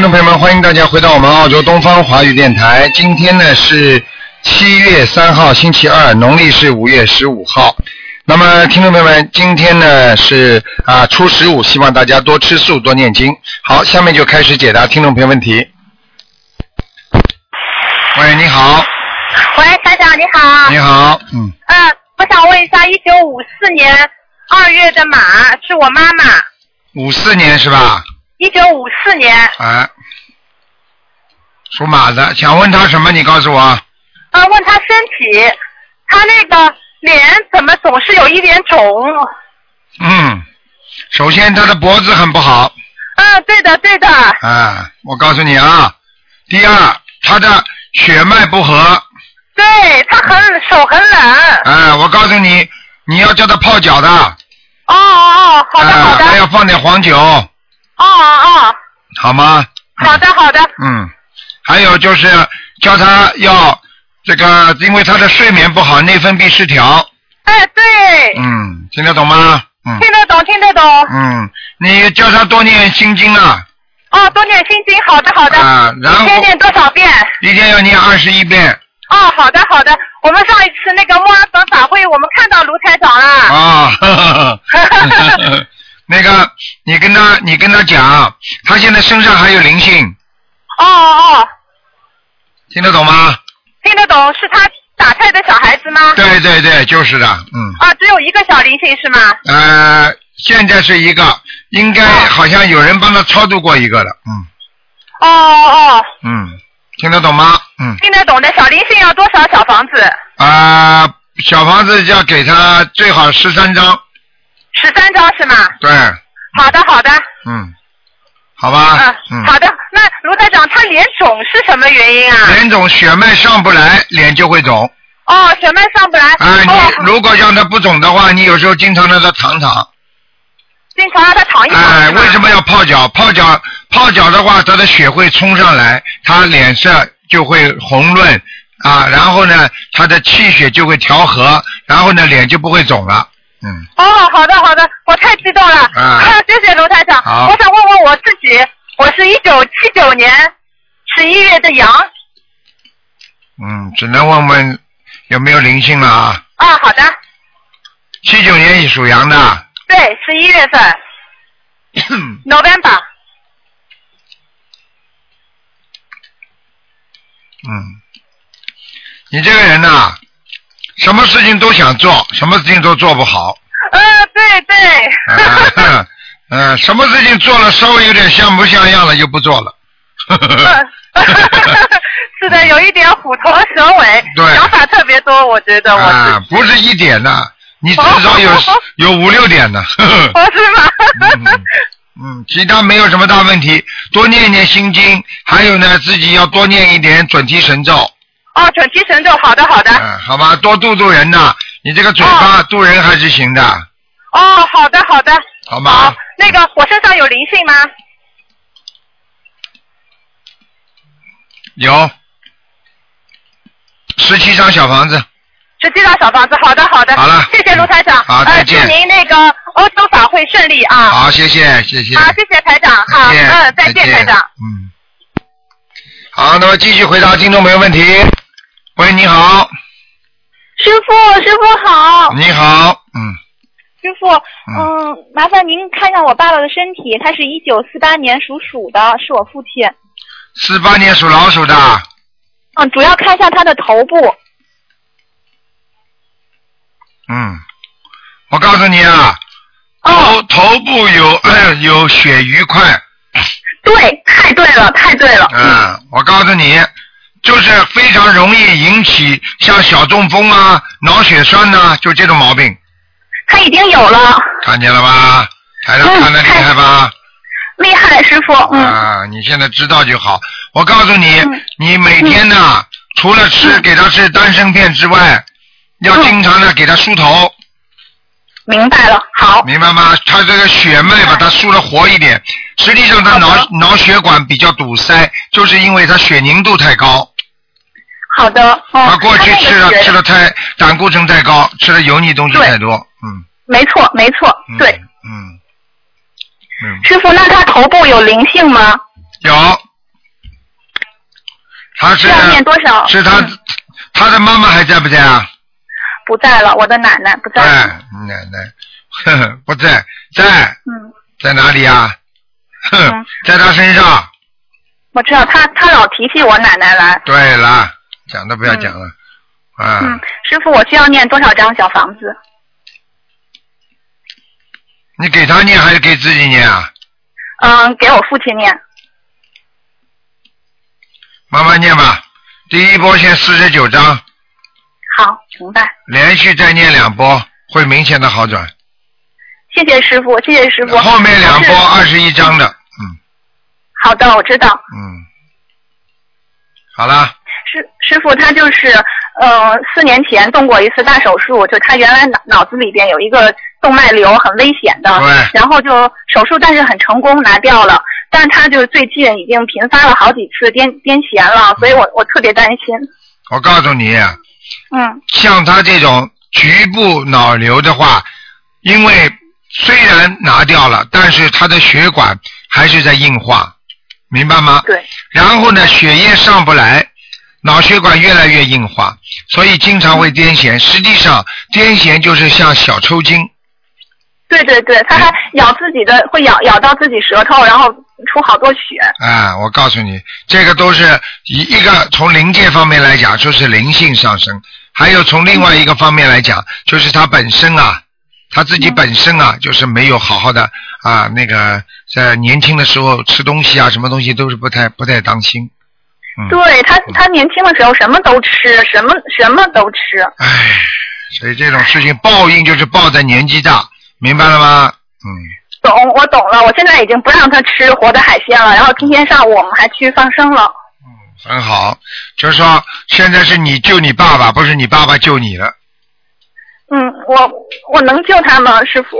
听众朋友们，欢迎大家回到我们澳洲东方华语电台。今天呢是七月三号，星期二，农历是五月十五号。那么，听众朋友们，今天呢是啊初十五，希望大家多吃素，多念经。好，下面就开始解答听众朋友问题。喂，你好，喂，台长你好。你好，嗯，嗯，我想问一下，一九五四年二月的马是我妈妈，五四年是吧？一九五四年，哎，属马的，想问他什么？你告诉我。啊，问他身体，他那个脸怎么总是有一点肿？嗯，首先他的脖子很不好，嗯，对的对的，啊，我告诉你啊。第二，他的血脉不和，对他很手很冷。啊，我告诉你，你要叫他泡脚的，啊，哦哦哦，好的好的，还要放点黄酒，哦哦。哦，好吗？好的好的，嗯，还有就是叫他要这个，因为他的睡眠不好，内分泌失调，哎对，嗯，听得懂吗？嗯。听得懂听得懂，嗯，你叫他多念心经啊，哦，多念心经，好的好的，啊，然后一天念多少遍？一天要念二十一遍，哦，好的好的，我们上一次那个墨尔本法会，我们看到卢台长了。啊，呵呵呵那个你跟他你跟他讲，他现在身上还有灵性，哦哦哦，听得懂吗？听得懂，是他打菜的小孩子吗？对对对，就是的，嗯，啊，只有一个小灵性是吗？呃，现在是一个，应该哦好像有人帮他超度过一个了，嗯哦哦哦，嗯，听得懂吗？嗯听得懂的小灵性要多少小房子？啊、小房子要给他最好十三张，十三张是吗？对，好的好的，嗯，好吧，嗯，好的。那卢台长，他脸肿是什么原因啊？脸肿血脉上不来，脸就会肿。哦，血脉上不来。啊，你哦，如果让他不肿的话，你有时候经常让他躺躺。经常让他躺一躺哎，为什么要泡脚？泡脚泡脚的话，他的血会冲上来，他脸色就会红润啊，然后呢，他的气血就会调和，然后呢，脸就不会肿了。嗯，哦，好的好的，我太激动了。啊 谢谢卢台长。好我想问问我自己，我是一九七九年十一月的羊。嗯，只能问问有没有灵性了啊？啊，好的，七九年属羊的，对，十一月份，November。嗯，你这个人呐、什么事情都想做，什么事情都做不好。呃，对对。啊，嗯，什么事情做了稍微有点像模像样了，就不做了。是的，有一点虎头蛇尾，对想法特别多，我觉得我啊。不是一点的，你至少有有五六点的。哦，是吗？嗯嗯，其他没有什么大问题，多念一点心经，还有呢，自己要多念一点准提神咒，哦，准提神咒，好的好的。嗯，好吧，多度度人呐，你这个嘴巴度人还是行的，哦，好的好的。好吗好？，那个我身上有灵性吗？有十七张小房子，十七张小房子，好的好的。好了谢谢卢台长。好再见呃，祝您那个欧洲法会顺利啊。好，谢谢谢谢。好，谢谢台长。好，嗯，再见台长。嗯，好，那么继续回答听众朋友问题。喂，你好，师傅，师傅好，你好，嗯，师傅，嗯，麻烦您看一下我爸爸的身体，他是一九四八年属鼠的，是我父亲。四八年属老鼠的，嗯，主要看一下他的头部。嗯，我告诉你啊，头头部有有血瘀块，对，太对了，太对了。嗯，我告诉你，就是非常容易引起像小中风啊、脑血栓呐、就这种毛病，他已经有了，看见了吧？台上嗯看得厉害吧？厉害，师傅。嗯。啊，你现在知道就好。我告诉你，嗯你每天呢，除了吃给他吃丹参片之外，要嗯经常的给他梳头，明白了，好。明白吗？他这个血脉把它梳的活一点，实际上他脑的脑血管比较堵塞，就是因为他血凝度太高。好的。哦。他过去吃了吃了太胆固醇太高，吃了油腻东西太多，嗯。没错，没错，嗯对。嗯。嗯，师傅，那他头部有灵性吗？有他是需要念多少？是他嗯他的妈妈还在不在啊？不在了，我的奶奶不在。哎，奶奶，呵呵，不在，在嗯，在哪里啊？哼嗯，在他身上。我知道他他老提起我奶奶来。对了，讲都不要讲了，啊，嗯，师傅，我需要念多少张小房子？你给他念还是给自己念啊？嗯，给我父亲念。慢慢念吧。第一波先四十九章，好，明白。连续再念两波，会明显的好转。谢谢师傅，谢谢师傅。后面两波二十一章的，嗯好的，我知道。嗯，好了，师师傅他就是，呃，四年前动过一次大手术，就他原来脑脑子里边有一个动脉瘤，很危险的。对然后就手术，但是很成功拿掉了。但是他就最近已经频发了好几次癫癫痫了，所以我我特别担心。我告诉你，嗯像他这种局部脑瘤的话，因为虽然拿掉了，但是他的血管还是在硬化，明白吗？对。然后呢，血液上不来，脑血管越来越硬化，所以经常会癫痫。实际上，癫痫就是像小抽筋，对对对，他还咬自己的，会咬咬到自己舌头，然后出好多血。啊，我告诉你，这个都是一一个从灵界方面来讲，就是灵性上升；还有从另外一个方面来讲，就是他本身啊，他自己本身啊，就是没有好好的啊，那个在年轻的时候吃东西啊，什么东西都是不太不太当心。嗯，对他，他年轻的时候什么都吃，什么什么都吃。唉，所以这种事情报应就是报在年纪大，明白了吗？嗯，懂，我懂了。我现在已经不让他吃活的海鲜了，然后今天上午我们还去放生了。嗯很好，就是说现在是你救你爸爸，不是你爸爸救你了。嗯，我我能救他吗，师傅？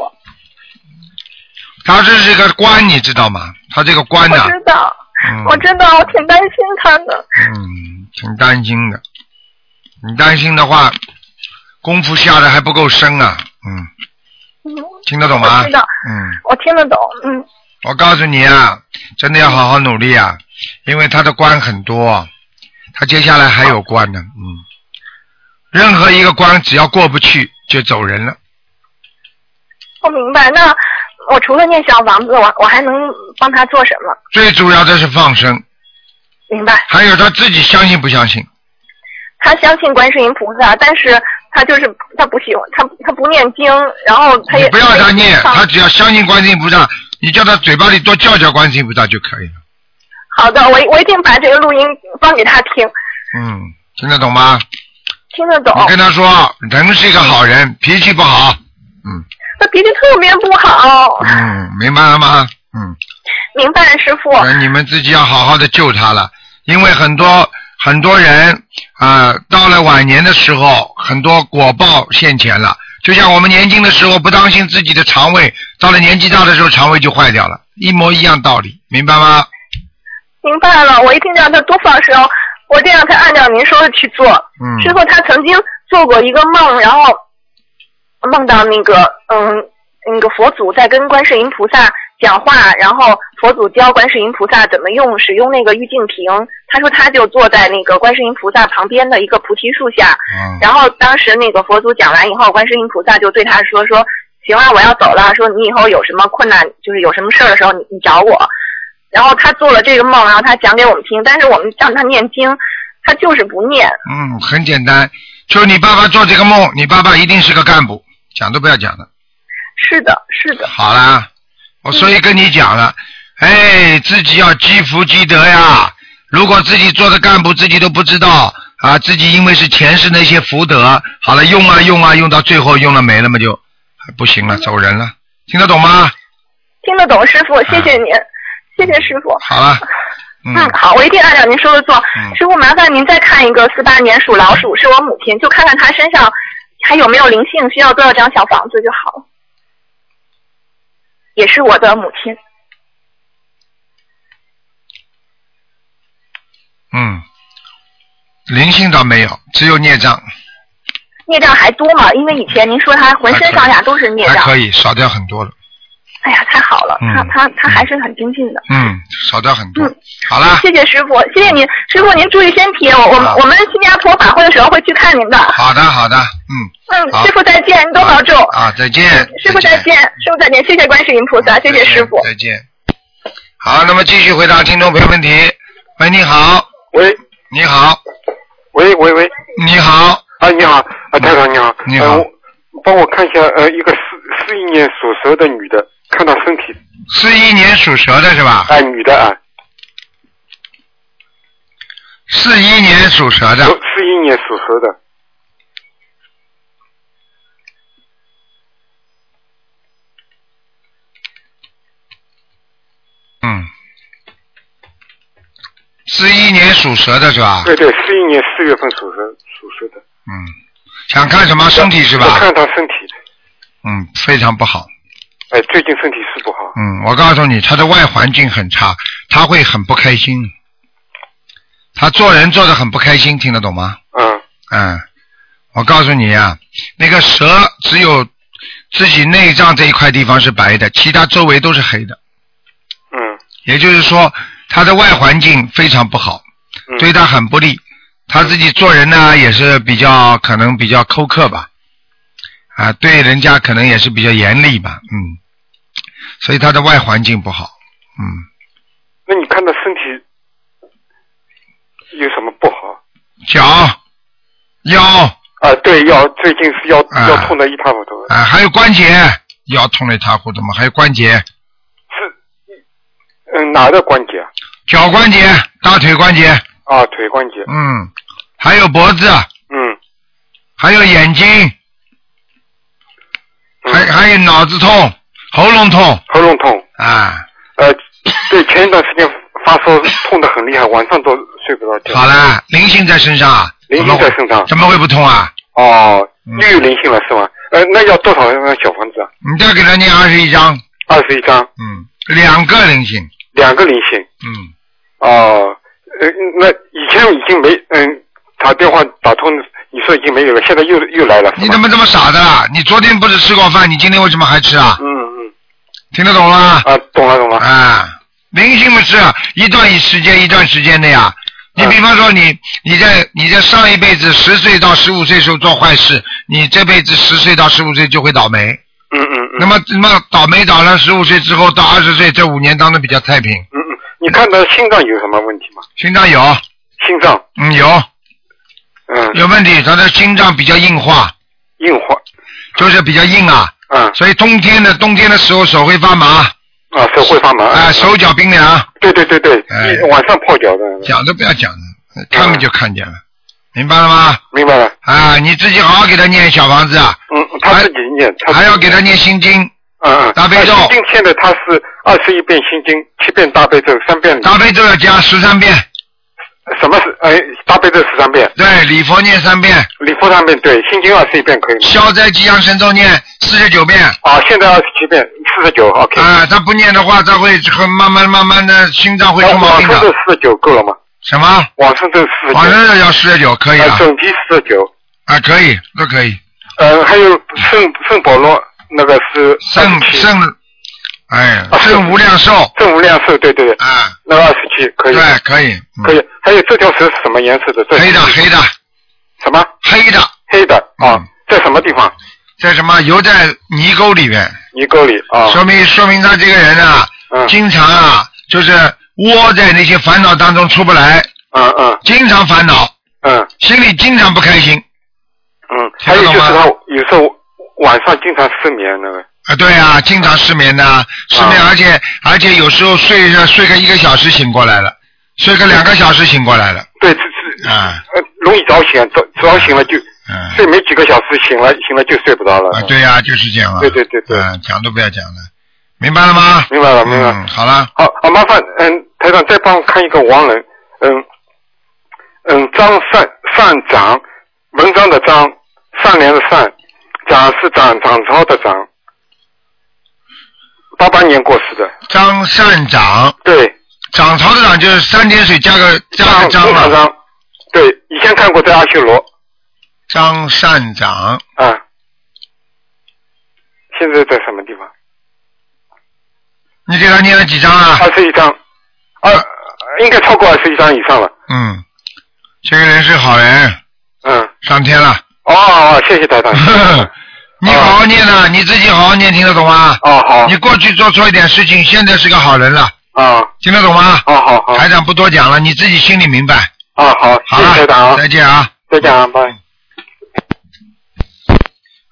他这是个官，你知道吗？他这个官我呐、知道，嗯，我真的，我挺担心他的。嗯，挺担心的。你担心的话，功夫下的还不够深啊。嗯，嗯，听得懂吗？我知道，嗯，我听得懂。嗯，我告诉你啊，真的要好好努力啊，因为他的关很多，他接下来还有关呢。嗯，任何一个关只要过不去就走人了。我明白。那我除了念小房子，我我还能帮他做什么？最主要的是放生，明白。还有他自己相信不相信？他相信观世音菩萨，但是他就是他不喜欢他他不念经，然后他也不要他念，他他只要相信观世音菩萨，你叫他嘴巴里多叫叫观世音菩萨就可以了。好的，我我一定把这个录音放给他听，嗯，听得懂吗？听得懂我。跟他说，人是一个好人，脾气不好。嗯他脾气特别不好，嗯，明白了吗？嗯，明白，师傅。那你们自己要好好的救他了，因为很多很多人啊、到了晚年的时候，很多果报现前了。就像我们年轻的时候不当心自己的肠胃，到了年纪大的时候肠胃就坏掉了，一模一样道理，明白吗？明白了，我一定让他多放生，我一定让他按照您说的去做。嗯师傅，他曾经做过一个梦，然后梦到那个嗯，那个佛祖在跟观世音菩萨讲话，然后佛祖教观世音菩萨怎么用使用那个玉净瓶。他说他就坐在那个观世音菩萨旁边的一个菩提树下，嗯然后当时那个佛祖讲完以后，观世音菩萨就对他说说，行啊，我要走了，说你以后有什么困难，就是有什么事儿的时候，你你找我。然后他做了这个梦，然后他讲给我们听，但是我们让他念经，他就是不念。嗯，很简单，就是你爸爸做这个梦，你爸爸一定是个干部，讲都不要讲了。是的，是的，好啦，我所以跟你讲了，哎，自己要积福积德呀。如果自己做的干部自己都不知道啊，自己因为是前世那些福德，好了用啊用啊用到最后用了没了嘛就不行了，走人了，听得懂吗？听得懂，师傅，谢谢您，谢谢师傅。好了，嗯，嗯，好，我一定按照您说的做。嗯师傅，麻烦您再看一个四八年属老鼠，是我母亲，就看看她身上还有没有灵性，需要多少张小房子就好了。也是我的母亲。嗯，灵性倒没有，只有孽障，孽障还多吗？因为以前您说他浑身上下都是孽障。还可以少掉很多了。哎呀，太好了，嗯。他他他还是很精进的。嗯，少掉很多。嗯。好了，谢谢师傅，谢谢您，师傅您注意身体，我我们我们新加坡法会的时候会去看您的。好的，好的，嗯，嗯，师傅再见，您多保重。啊，再见。师傅再见，师傅再见，谢谢观世音菩萨，谢谢师傅。再见。好，那么继续回答听众朋友问题。喂，你好，喂。你好，喂喂喂，你好，啊你好，啊台长你好，你好。呃帮我看一下呃一个四四一年属蛇的女的，看到身体。四一年属蛇的是吧？哎女的啊，四一年属蛇的，四一年属蛇的，嗯，四一年属蛇的是吧？对对，四一年四月份属蛇属蛇的，嗯，想看什么？身体是我吧？看她身体，嗯，非常不好。哎最近身体是不好，嗯，我告诉你，他的外环境很差，他会很不开心。他做人做的很不开心，听得懂吗？嗯嗯，我告诉你啊，那个蛇只有自己内脏这一块地方是白的，其他周围都是黑的。嗯也就是说，他的外环境非常不好，嗯，对他很不利。他自己做人呢，也是比较可能比较苛刻吧，啊，对人家可能也是比较严厉吧，嗯，所以他的外环境不好，嗯，那你看他身体有什么不好？脚、腰啊对腰最近是腰啊腰痛的一塌糊涂，啊，还有关节，腰痛的一塌糊涂嘛，还有关节，是嗯哪个关节啊？脚关节、大腿关节，啊腿关节，嗯，还有脖子，嗯还有眼睛，嗯还还有脑子痛、喉咙痛喉咙痛。啊。呃，对，前一段时间发烧痛得很厉害，晚上都睡不着觉。好了，灵性在身上啊，灵性在身上。怎么会不痛啊？哦，嗯又有灵性了是吗？呃，那要多少张小房子啊？你再给他念二十一张，二十一张，嗯，两个灵性，两个灵性。嗯，哦，呃，那以前已经没嗯打电话打通，你说已经没有了，现在又又来了。你怎么这么傻的啦？你昨天不是吃过饭，你今天为什么还吃啊？嗯嗯听得懂了？啊，懂了懂了。啊，明星们是一段时间一段时间的呀。你嗯比方说你你在你在上一辈子十岁到十五岁时候做坏事，你这辈子十岁到十五岁就会倒霉。嗯嗯嗯。那么那么倒霉倒了十五岁之后到二十岁这五年当中比较太平，嗯嗯，你看到心脏有什么问题吗？心脏有，心脏，嗯有嗯，有问题，他的心脏比较硬化，硬化，就是比较硬啊，嗯。所以冬天的冬天的时候手会发麻，啊，手会发麻。啊手脚冰凉，对对对对，哎。晚上泡脚的。讲都不要讲了，看了就看见了，明白了吗？明白了。啊，你自己好好给他念小房子啊，嗯，他自己念，他还要给他念心经，嗯嗯，大悲咒。啊心经现在他是二十一遍心经，七遍大悲咒，三遍。大悲咒要加十三遍，什么是哎大悲咒十三遍，对，礼佛念三遍，礼佛三遍，对，心经二十一遍可以吗？消灾吉祥神咒念四十九遍。啊，现在二十七遍，四十九，OK。啊，他不念的话，他会很慢慢慢慢的心脏会出毛病往生。四十九够了吗？什么？往生咒四十九，往生咒要四十九，可以了呃，。整体四十九，啊，可以，都可以。呃，还有圣圣保罗那个是圣27圣，哎啊，圣无量寿。正无量寿，对对对，啊，那个二十七可以，对，可以，嗯。可以。还有这条蛇是什么颜色的？黑的黑的。什么？黑的，黑的啊嗯？在什么地方？在什么？游在泥沟里面，泥沟里啊？说明说明他这个人啊，嗯。经常啊，就是窝在那些烦恼当中出不来，嗯嗯。经常烦恼，嗯。心里经常不开心。嗯，还有就是他有时候晚上经常失眠那个，啊，对啊，经常失眠的，失眠，啊。而且而且有时候睡着睡个一个小时醒过来了，睡个两个小时醒过来了，对，这是啊。呃容易早醒，早早醒了就嗯，睡没几个小时，醒了醒了就睡不着了。啊，对呀、就是这样啊，对对对对。嗯，讲都不要讲了，明白了吗？明白了明白了嗯，好了，好，好，麻烦嗯台长再帮我看一个亡人，嗯嗯张善善长，文章的章，善良的善，长是长长潮的涨，八八年过世的，张善长，对，涨潮的涨就是三点水加个加个张了，张张，对，以前看过在阿修罗。张善长，啊，现在在什么地方？你给他念了几张啊？二十一张，二应该超过二十一张以上了。嗯，这个人是好人，嗯，上天了。哦哦，谢谢台长。你好好念呐，你自己好好念，听得懂吗？哦好你过去做错一点事情，现在是个好人了，啊，听得懂吗？哦好好，台长不多讲了，你自己心里明白。啊好，好了谢谢台长啊，再见啊！再见啊，拜。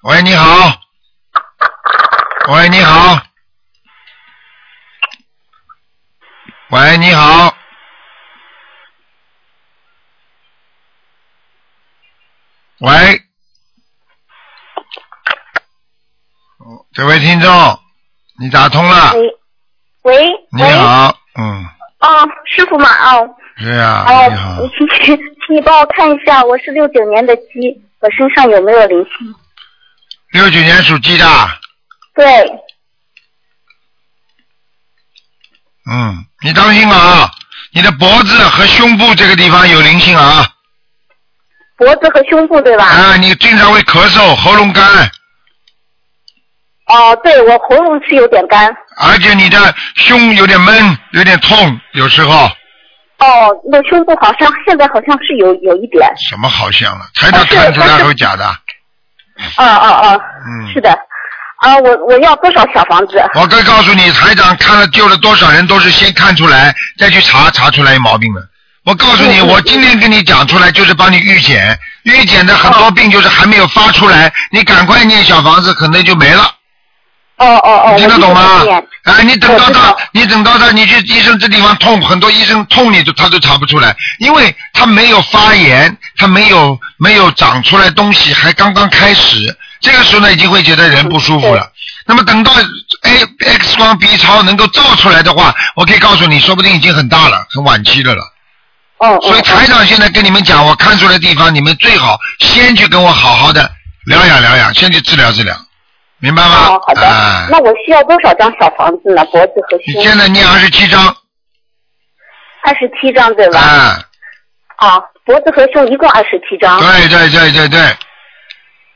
喂，你好。喂，你好。喂，你好。喂。哦这位听众，你打通了。喂喂你，好，嗯，哦，师傅嘛，哦，是啊，哦你好，，请请请你帮我看一下，我是六九年的鸡，我身上有没有灵性？六九年属鸡的，对，嗯，你当心啊，你的脖子和胸部这个地方有灵性啊，脖子和胸部对吧？啊，你经常会咳嗽、喉咙干，哦，对我喉咙是有点干。而且你的胸有点闷，有点痛，有时候哦，那胸部好像现在好像是有有一点。什么好像了，台长看出来都是假的，哦哦哦，嗯是，的。啊，我我要多少小房子？我可以告诉你，台长看了救了多少人，都是先看出来，再去查，查出来有毛病的。我告诉你，我今天跟你讲出来，就是帮你预检，预检的很多病就是还没有发出来，你赶快念小房子，可能就没了。哦哦哦，听得懂吗我一直在念？哎，你等到他你等到他，你去医生这地方痛，很多医生痛你都他都查不出来，因为他没有发炎，他没有没有长出来东西，还刚刚开始，这个时候呢已经会觉得人不舒服了。那么等到 A X 光 B 超能够照出来的话，我可以告诉你，说不定已经很大了，很晚期的了。哦哦所以台长现在跟你们讲，我看出来的地方，你们最好先去跟我好好的疗养疗养，先去治疗治疗，明白吗？哦，好的。啊那我需要多少张小房子呢？脖子和你胸？现在念二十七张，二十七张对吧？啊，啊，脖子和胸一共二十七张。对对对对对，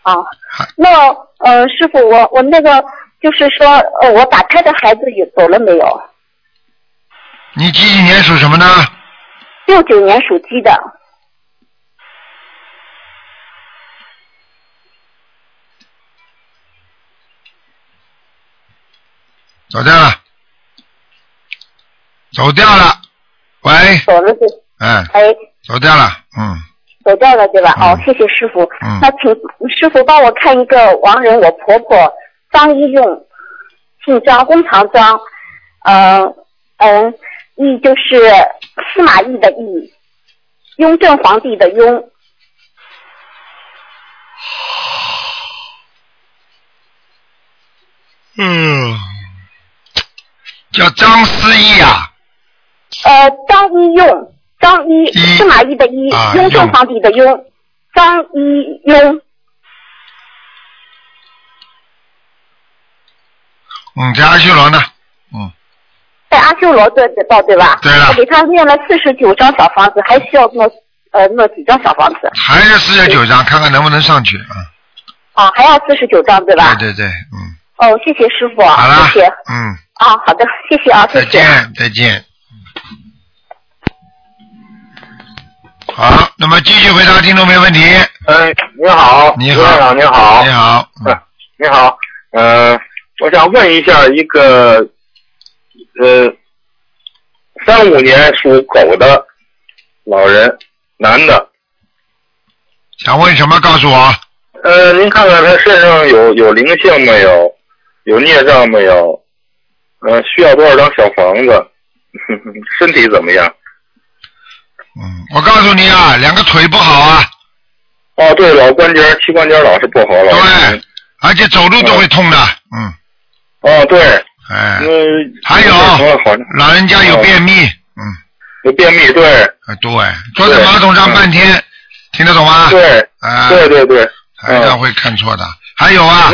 啊，那呃，师傅，我我那个就是说，呃，我打胎的孩子有走了没有？你几几年属什么呢？六九年属鸡的。走掉了，走掉了，喂，走了是，嗯，哎，走掉了，嗯，走掉了对吧？嗯哦，谢谢师傅。嗯那请师傅帮我看一个亡人，我婆婆张一用，姓张，工长张，嗯、嗯，义就是司马懿的义，雍正皇帝的雍。嗯，叫张思义啊，呃，张一用，张一一司马懿的一啊，雍正皇帝的雍，张一雍。嗯，在阿修罗呢，嗯，在阿修罗这的道对吧？对了我给他念了四十九张小房子，还需要弄呃弄几张小房子？还是四十九张，看看能不能上去啊？啊，还要四十九张对吧？对对对，嗯，哦，谢谢师傅，好了谢谢。，嗯，啊，好的，谢谢啊，谢再。见再见。好，那么继续回答听众朋友问题。哎，你好，你好你好，你好，你好，呃，我想问一下一个，呃，三五年属狗的老人，男的，想问什么？告诉我。呃，您看看他身上有有灵性没有？有孽障没有？呃，需要多少张小房子？身体怎么样？嗯，我告诉你啊，两个腿不好啊，哦，对，老关节、膝关节老是不好了。对，而且走路都会痛的，嗯，哦，对，哎，嗯，还有？老人家有便秘，嗯，有便秘，对，啊对，坐在马桶上半天，听得懂吗？对，啊，对对对，台长会看错的。还有啊。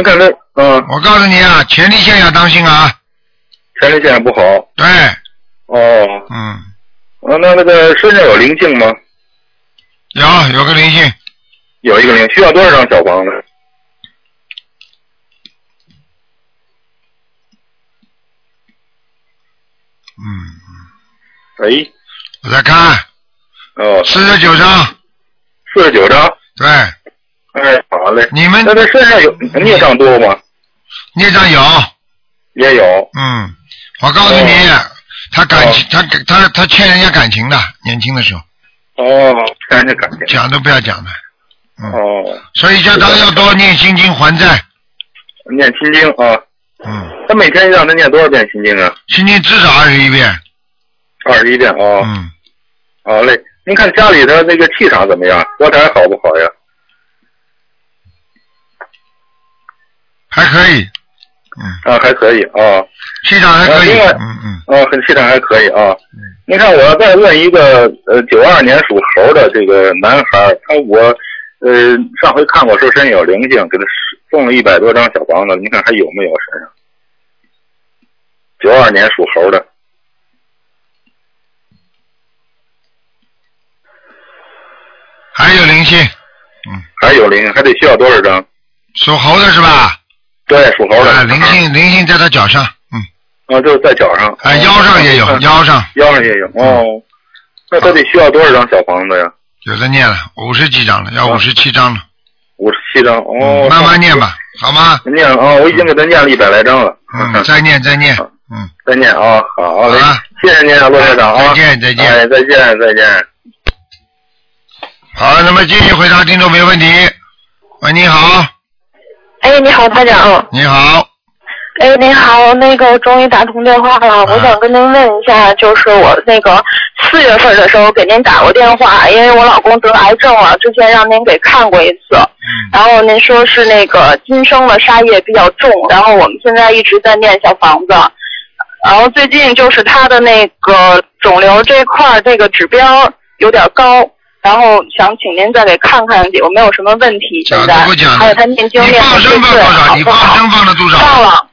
我告诉你啊，前列腺要当心啊，前列腺不好。对，哦，嗯，啊，那那个身上有灵性吗？有有个灵性，有一个灵，需要多少张小房子？嗯喂，我在看哦，四十九张，四十九张。对，哎，好嘞。你们那他身上有孽障多吗？孽障有，也有。嗯，我告诉你，他感情，他他他欠人家感情的，年轻的时候哦，欠人家感情。讲都不要讲的，哦，所以叫他要多念心经还债，念心经啊。嗯。他每天让他念多少遍心经啊？心经至少二十一遍。二十一遍哦。嗯。好嘞，您看家里的那个气场怎么样？佛台好不好呀？还可以，嗯啊，还可以啊。气场还可以嗯嗯。啊，很气场还可以啊。您看，我要再问一个，呃，九二年属猴的这个男孩，他我，呃，上回看过说身上有灵性，给他送了一百多张小房子，您看还有没有身上？九二年属猴的，还有灵性，还有灵性，还得需要多少张？属猴的是吧？对，属猴的。啊，灵性灵性在他脚上，啊，就是在脚上。哎，腰上也有，腰上腰上也有。哦，那他得需要多少张小房子呀？有的念了，五十几张了，要五十七张了，五十七张。哦，慢慢念吧，好吗？念啊，我已经给他念了一百来张了。嗯，再念再念，嗯，再念啊，好嘞，谢谢您啊，罗台长啊，再见再见哎，再见再见。好，那么继续回答听众没问题。喂，你好，哎，你好，台长。你好，哎，您好，那个终于打通电话了，我想跟您问一下，就是我那个四月份的时候给您打过电话，因为我老公得癌症了，之前让您给看过一次，然后您说是那个今生的杀业比较重，然后我们现在一直在念小房子，然后最近就是他的那个肿瘤这块儿这个指标有点高。然后想请您再给看看有没有什么问题，现在还有他念经念的对不好？放了多少？放了，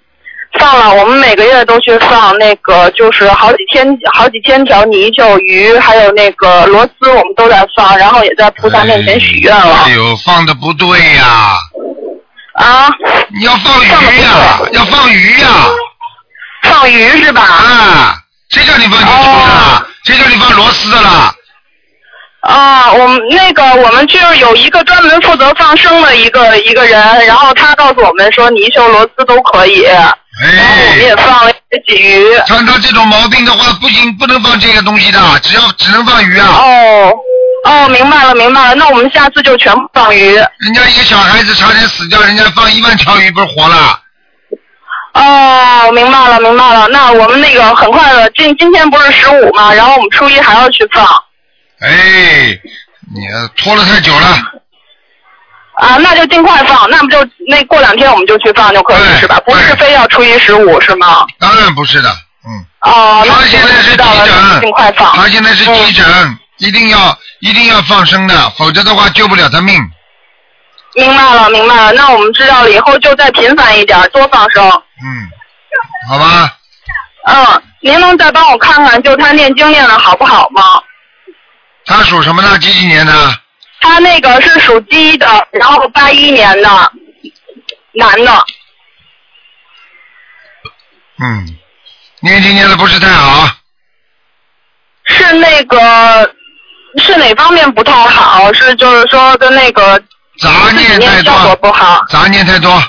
放了。我们每个月都去放那个，就是好几千好几千条泥鳅鱼，还有那个螺丝，我们都在放，然后也在菩萨面前许愿了。哎呦，放的不对呀！啊？你要放鱼呀，要放鱼呀！放鱼是吧？啊，谁叫你放泥鳅的？谁叫你放螺丝的啦？啊，我们那个我们就是有一个专门负责放生的一个一个人，然后他告诉我们说泥鳅、螺丝都可以，然后我们也放了一些鲫鱼。像他这种毛病的话，不行，不能放这个东西的，只要只能放鱼啊。哦，哦，明白了，明白了，那我们下次就全部放鱼。人家一个小孩子差点死掉，人家放一万条鱼不是活了？哦，明白了，明白了。那我们那个很快的，今今天不是十五嘛，然后我们初一还要去放。哎，你拖了太久了。啊，那就尽快放，那不就那过两天我们就去放就可以是吧？不是非要初一十五是吗？当然不是的，嗯。哦，那他现在是急诊，尽快放。他现在是急诊，一定要一定要放生的，否则的话救不了他命。明白了，明白了。那我们知道了，以后就再频繁一点，多放生。嗯，好吧。嗯，您能再帮我看看，就他念经念的好不好吗？他属什么呢？几几年的？他那个是属鸡的，然后八一年的，男的。嗯，念经念的不是太好。是那个是哪方面不太好？是就是说跟那个杂念太效果不好，杂念太多。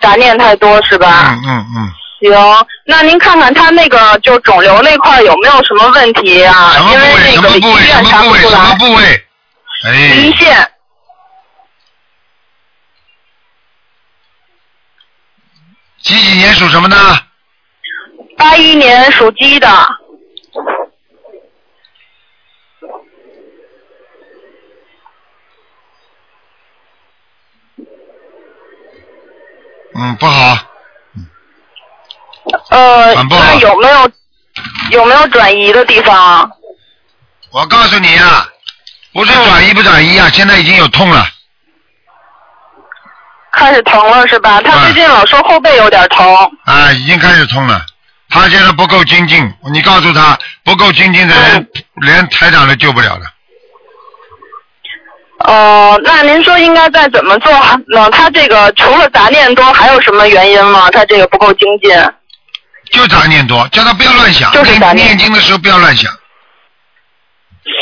杂念太多是吧？嗯嗯嗯。行，那您看看他那个就肿瘤那块有没有什么问题啊？什么部位？什么部位？什么部位？什么部位？哎。胰腺。几几年属什么的？八一年属鸡的。嗯，不好。呃，那有没有有没有转移的地方？我告诉你啊，不是转移不转移啊，现在已经有痛了。开始疼了是吧？他最近老说后背有点疼。啊，已经开始痛了。他现在不够精进，你告诉他，不够精进的人，连台长都救不了了。哦，那您说应该再怎么做呢？他这个除了杂念多，还有什么原因吗？他这个不够精进。就杂念多，叫他不要乱想，就是杂念念念经的时候不要乱想。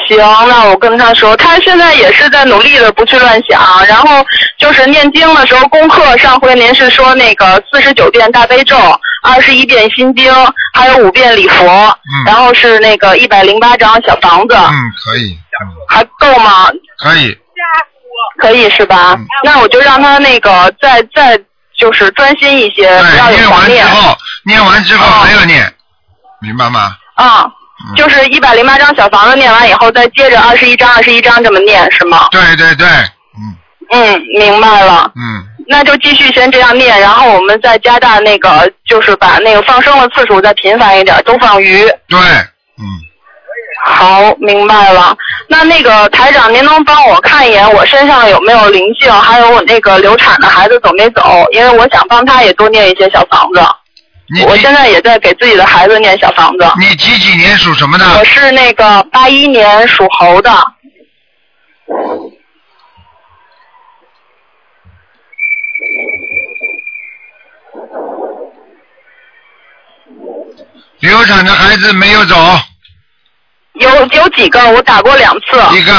行，那我跟他说，他现在也是在努力的不去乱想，然后就是念经的时候，功课上回您是说那个四十九遍大悲咒，二十一遍心经，还有五遍礼佛，然后是那个一百零八张小房子，嗯，可以，嗯，还够吗？可以，可以是吧？嗯那我就让他那个再再就是专心一些，不要对，念完之。后，念完之后哦还要念，明白吗？啊、嗯就是一百零八张小房子念完以后，再接着二十一张、二十一张这么念，是吗？对对对，嗯嗯，明白了。嗯，那就继续先这样念，然后我们再加大那个，就是把那个放生的次数再频繁一点，都放鱼。对，嗯，好，明白了。那那个台长，您能帮我看一眼我身上有没有灵性，还有我那个流产的孩子走没走？因为我想帮他也多念一些小房子。你我现在也在给自己的孩子念小房子。你几几年属什么的？我是那个八一年属猴的。流产的孩子没有走，有有几个？我打过两次，一个，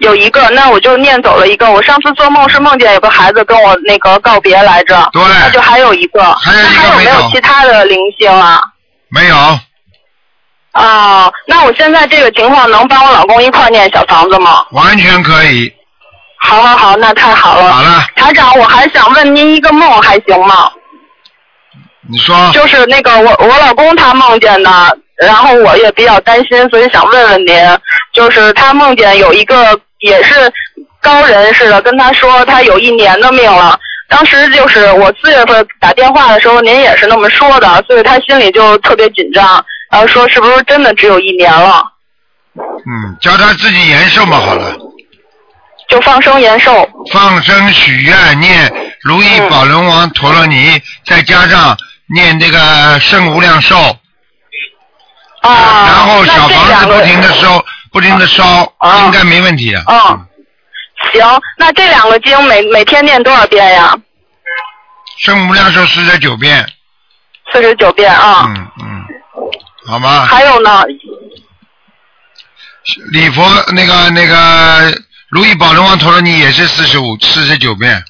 有一个，那我就念走了一个。我上次做梦是梦见有个孩子跟我那个告别来着，对那就还有一个。还有一个那还有没有其他的灵性啊？没有，啊，那我现在这个情况能帮我老公一块儿念小房子吗？完全可以。好好好，那太好了。好了，台长，我还想问您一个梦，还行吗？你说，就是那个我我老公他梦见的，然后我也比较担心，所以想问问您，就是他梦见有一个也是高人似的跟他说他有一年的命了。当时就是我四月份打电话的时候，您也是那么说的，所以他心里就特别紧张，然后说是不是真的只有一年了，嗯，叫他自己延寿嘛，好了，就放生延寿。放生许愿，念如意宝轮王陀罗尼，再加上念这个圣无量寿，啊，然后小房子不停的烧，不停的烧，啊应该没问题的。嗯，行，那这两个经每每天念多少遍呀？圣无量寿四十九遍，四十九遍啊。嗯嗯，好吗？还有呢，礼佛那个那个如意宝龙王陀罗尼也是四十五四十九遍，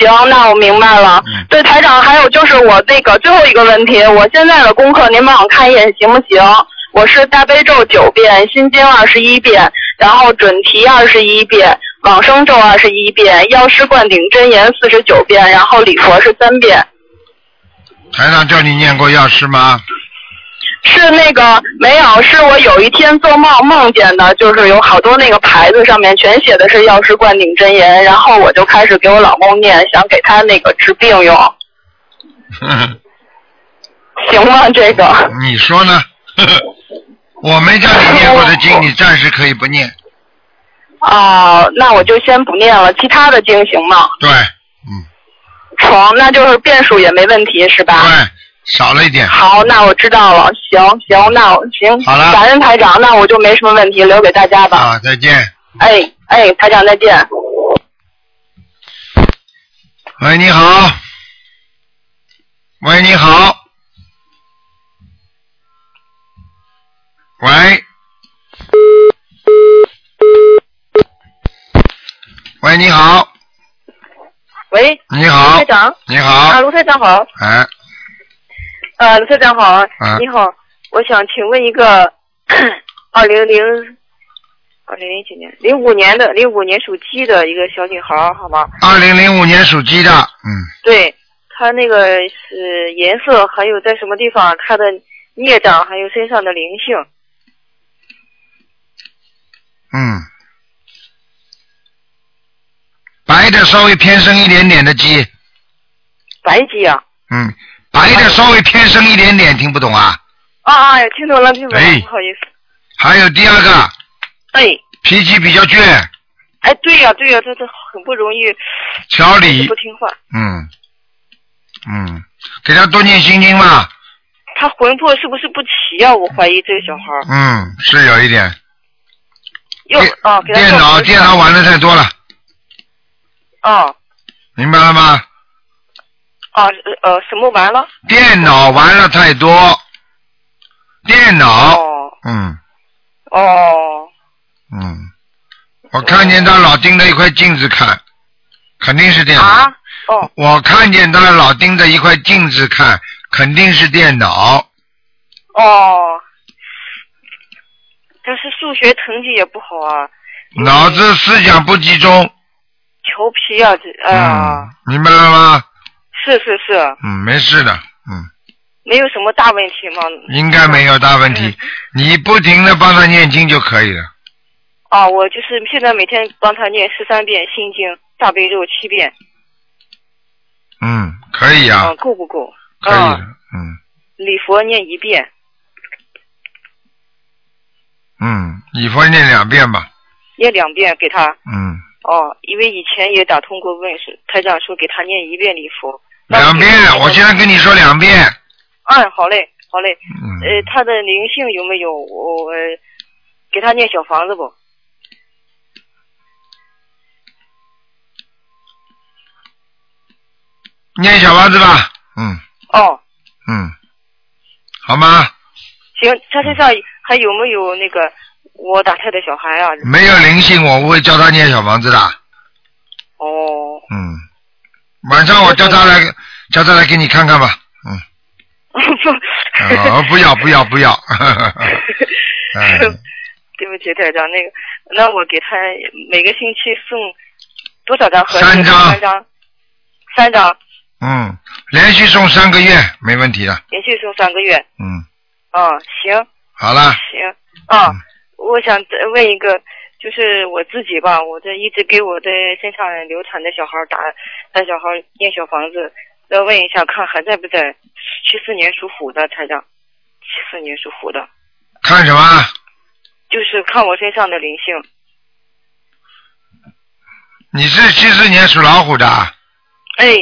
行，那我明白了。嗯对，台长，还有就是我那个最后一个问题，我现在的功课您帮我看一眼行不行？我是大悲咒九遍，心经二十一遍，然后准提二十一遍，往生咒二十一遍，药师灌顶真言四十九遍，然后礼佛是三遍。台上叫你念过药师吗？是那个没有，是我有一天做梦梦见的，就是有好多那个牌子上面全写的是药师灌顶真言，然后我就开始给我老公念，想给他那个治病用，行吗？这个你说呢？我没叫你念过的经，你暂时可以不念。哦，那我就先不念了，其他的经行吗？对，嗯，成，那就是变数也没问题是吧？对，少了一点。好，那我知道了。行行，那我行。好了感恩台长，那我就没什么问题，留给大家吧。啊，再见。哎哎，台长再见。喂，你好。喂，你好。喂。喂，你好，喂，你好。卢台，长，你好。啊，卢台长好，哎，呃，卢台长好，嗯你好，我想请问一个 二零零二零零几年零五年的零五年属鸡的一个小女孩儿，好吗？二零零五年属鸡的，嗯，对，她那个是颜色，还有在什么地方她的孽障，还有身上的灵性，嗯，白的稍微偏深一点点的鸡，白鸡啊。嗯，白的稍微偏深一点点，听不懂啊？啊啊，听懂了，听懂了，哎。不好意思。还有第二个，哎，脾气比较倔，哎，对呀、对呀、他他很不容易，调理。不，听话。嗯，嗯，给他多念心经嘛，他魂魄是不是不齐呀、我怀疑这个小孩。嗯，是有一点，电脑电脑玩的太多了，哦。明白了吗？哦呃呃什么玩了？电脑玩了太多，电脑，哦。嗯。哦。嗯，我看见他老盯着一块镜子看，肯定是电脑。啊？哦。我看见他老盯着一块镜子看，肯定是电脑。哦，但是数学成绩也不好啊，脑子思想不集中，调皮啊这哎呀，嗯，明白了吗？是是是，嗯，没事的，嗯，没有什么大问题吗？应该没有大问题。你不停的帮他念经就可以了。啊，我就是现在每天帮他念十三遍心经，大悲咒七遍，嗯，可以啊，啊，够不够？可以嗯礼佛念一遍，嗯，礼佛念两遍吧，念两遍给他。嗯，哦，因为以前也打通过问是台长说给他念一遍礼佛。两遍，我现在跟你说两遍，嗯，好嘞，好嘞。嗯，呃，他的灵性有没有？我、呃、给他念小房子不？念小房子吧，嗯哦，嗯，好吗？行，他身上还有没有那个我打胎的小孩啊？没有灵性，我不会叫他念小房子的，哦，嗯，晚上我叫他来，叫他来给你看看吧，嗯。哦，不要不要不要，哎，对不起，台长，那个，那我给他每个星期送多少张合适？三张。三张，三张，嗯，连续送三个月没问题的，连续送三个月。嗯，啊，行。好了，行。啊，嗯。我想再问一个，就是我自己吧，我这一直给我的身上流产的小孩打打小孩念小房子，要问一下看还在不在？七四年属虎的台长，七四年属虎的，看什么？就是看我身上的灵性。你是七四年属老虎的，哎，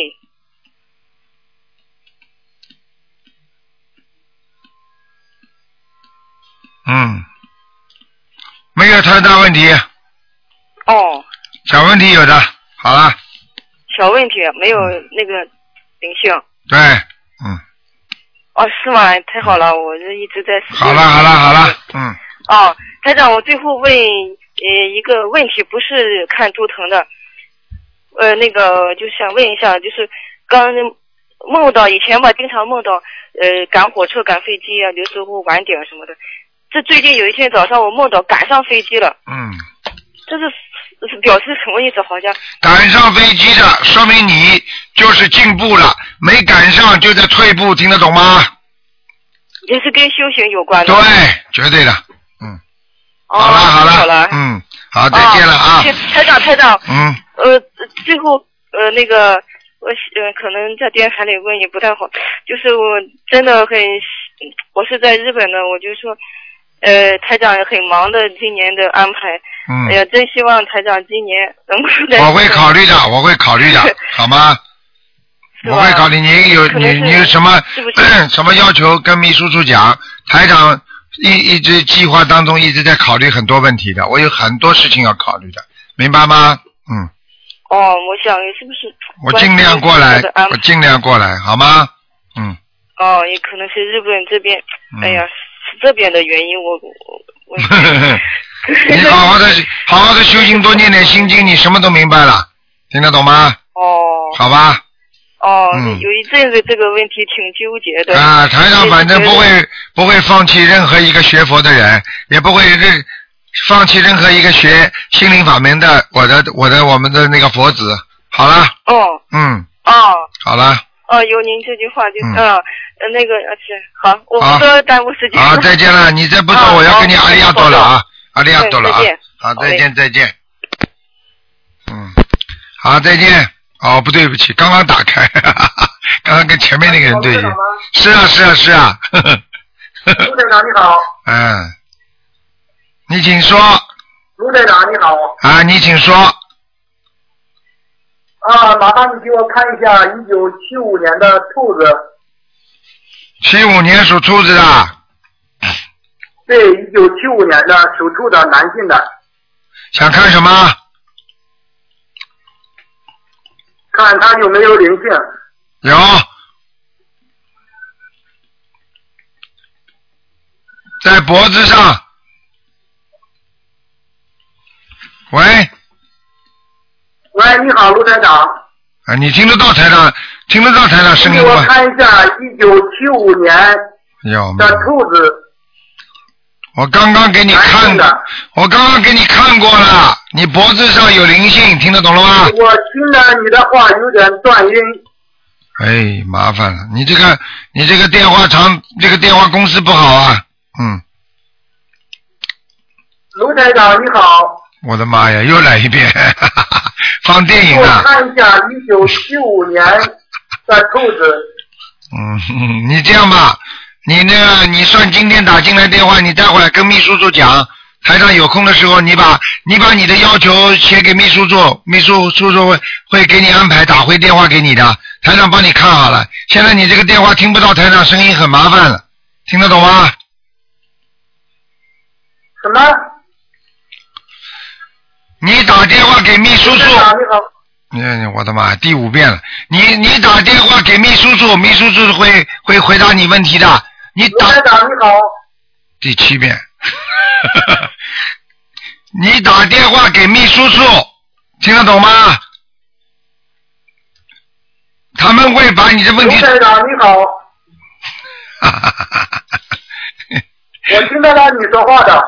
嗯，没有太大问题，哦，小问题有的，好了，小问题没有那个灵性。对，嗯，哦，是吗？太好了，我这一直在。好了好了好了，嗯，哦，台长，我最后问呃一个问题，不是看图腾的，呃，那个就想问一下，就是刚梦到以前吧，经常梦到呃赶火车、赶飞机啊，有时候晚点什么的。这最近有一天早上，我梦到赶上飞机了，嗯，这是是表示什么意思？好像赶上飞机的，说明你就是进步了，没赶上就在退步，听得懂吗？也是跟修行有关的。对，绝对的，哦，好了好了好了，嗯，好，再见了啊哦，行台长，台长，嗯，呃，最后呃那个，我呃可能在电台里问也不太好，就是我真的很，我是在日本的，我就说，呃，台长也很忙的，今年的安排，嗯哎呀，真希望台长今年能够在。我会考虑的，我会考虑的，好吗？我会考虑，你有你你有什么 什么要求跟秘书处讲，台长一一直计划当中一直在考虑很多问题的，我有很多事情要考虑的，明白吗？嗯，哦，我想是不是？我尽量过来，我尽量过来，好吗？嗯，哦，也可能是日本这边，嗯哎呀，是这边的原因，我我我。你好好的好好的修行，多念点心经，你什么都明白了，听得懂吗？哦。好吧。哦，嗯有一阵子这个问题挺纠结的。啊，台上反正不会不会放弃任何一个学佛的人，也不会任放弃任何一个学心灵法门的我的我的我们的那个佛子。好了，哦嗯，哦好了，哦，有您这句话就嗯嗯呃那个而且好，我不多耽误时间。好，再见了。你再不走，啊我要跟你阿里亚多了啊，阿里亚多了啊嗯再见。好，再见再见。嗯，好，再见。哦，不对不起，刚刚打开，刚刚跟前面那个人对接。是啊是啊是啊。卢队长你好，嗯，你请说卢队长你好，啊，你请说。啊，麻烦你给我看一下一九七五年的兔子，七五年属兔子的，对，一九七五年的属兔的男性的，想看什么？看他有没有灵性。有，在脖子上。喂，喂，你好，卢台长。啊，你听得到台长，听得到台长声音给我？看一下一九七五年有的兔子，我刚刚给你看的，我刚刚给你看过了，你脖子上有灵性，听得懂了吗？我听了你的话有点断音。哎，麻烦了，你这个你这个电话长，这个电话公司不好啊，嗯，卢台长你好，我的妈呀，又来一遍，放电影啊，看一下一九七五年的兔子，嗯，你这样吧，你那个你算今天打进来电话，你待会儿跟秘书处讲，台上有空的时候，你把你把你的要求写给秘书处，秘书处会会给你安排打回电话给你的，台长帮你看好了。现在你这个电话听不到台长声音很麻烦了，听得懂吗？什么？你打电话给秘书处。你好。你我的妈，第五遍了！你你打电话给秘书处，秘书处会会回答你问题的。你打。你好。第七遍。你打电话给秘书处，听得懂吗？他们会把你的问题。卢台长你好。我听得到你说话的。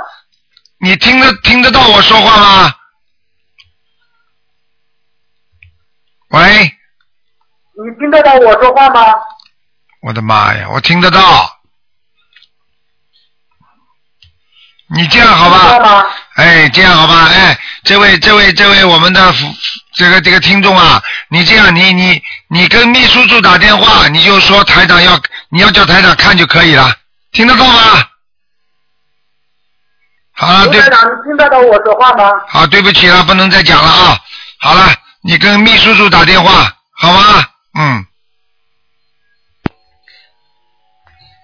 你听得听得到我说话吗？喂，你听得到我说话吗？我的妈呀，我听得到。你这样好吧？哎，这样好吧？哎，这位这位这位我们的这个这个听众啊，你这样你你你跟秘书处打电话，你就说台长要你要叫台长看就可以了，听得到吗？好了，对台，长，你听得到我说话吗？好，对不起了，不能再讲了啊。好了，你跟秘书处打电话好吗？嗯。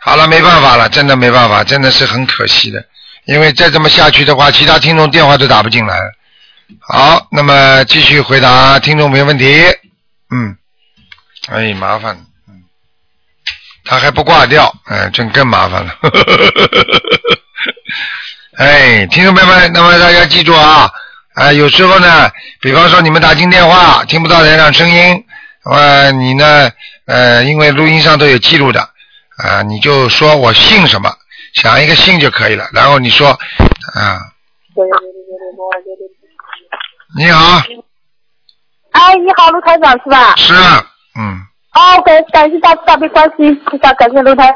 好了，没办法了，真的没办法，真的是很可惜的，因为再这么下去的话，其他听众电话都打不进来。好，那么继续回答听众朋友问题。嗯，哎，麻烦，嗯，他还不挂掉，哎，真更麻烦了。哎，听众朋友们，那么大家记住啊，啊，有时候呢，比方说你们打进电话听不到台长声音，呃，你呢，呃，因为录音上都有记录的，啊，你就说我姓什么，想一个姓就可以了，然后你说，啊，你好，哎，你好，卢台长是吧？是，嗯，哦，感感谢大慈大悲观世音菩萨，感谢卢台。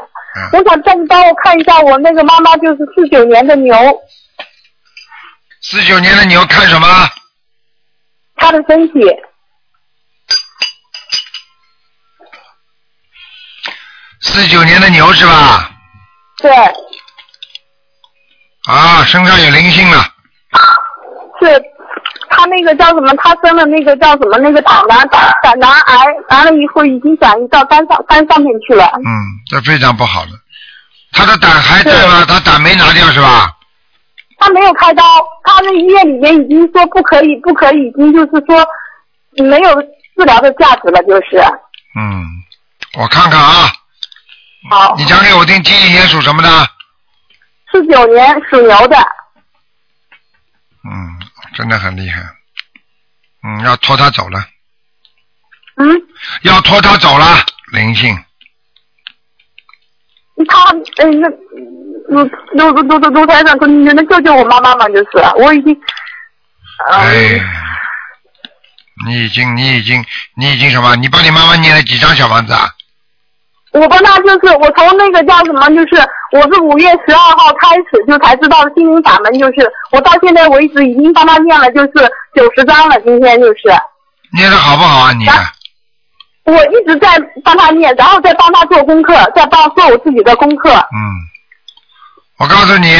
我想叫你帮我看一下我那个妈妈，就是四九年的牛，四九年的牛看什么？他的身体。四九年的牛是吧？对，啊，身上有灵性了，是他那个叫什么？他生了那个叫什么？那个胆囊胆囊癌，完了以后已经转移到肝上肝上面去了。嗯，这非常不好的。他的胆还在吗？他胆没拿掉是吧？她没有开刀，她那医院里面已经说不可以，不可以，已经就是说没有治疗的价值了，就是。嗯，我看看啊。好。你讲给我听，几几年属什么的？四九年属牛的，嗯，真的很厉害。嗯，要拖他走了。嗯。要拖他走了，灵性。他嗯那卢卢卢卢卢卢台长，你能救救我妈妈吗？就是我已经，哎，你已经，你已经，你已经什么？你帮你妈妈念了几张小房子啊？我帮他就是我从那个叫什么，就是我是五月十二号开始就才知道心灵法门，就是我到现在为止已经帮他念了就是九十张了，今天就是念的好不好啊？你？我一直在帮他念，然后再帮他做功课，再帮做我自己的功课。嗯，我告诉你，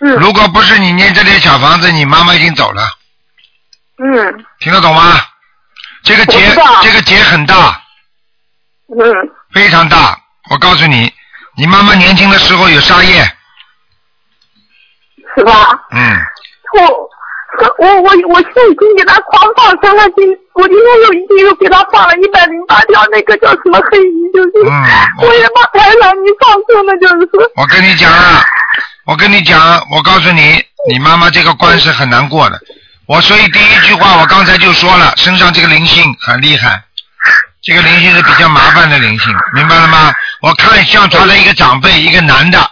嗯，如果不是你念这点小房子，你妈妈已经走了。嗯听得懂吗？这个结这个结很大，嗯，非常大。我告诉你，你妈妈年轻的时候有沙叶，是吧？嗯，我我我我现在已经给他狂放生了，今我今天又又给他放了一百零八条那个叫什么黑鱼，就是、我也把台上你放生了，就是。我跟你讲啊，我跟你讲，我告诉你，你妈妈这个关是很难过的。我所以第一句话我刚才就说了，身上这个灵性很厉害，这个灵性是比较麻烦的灵性，明白了吗？我看像他的一个长辈，一个男的，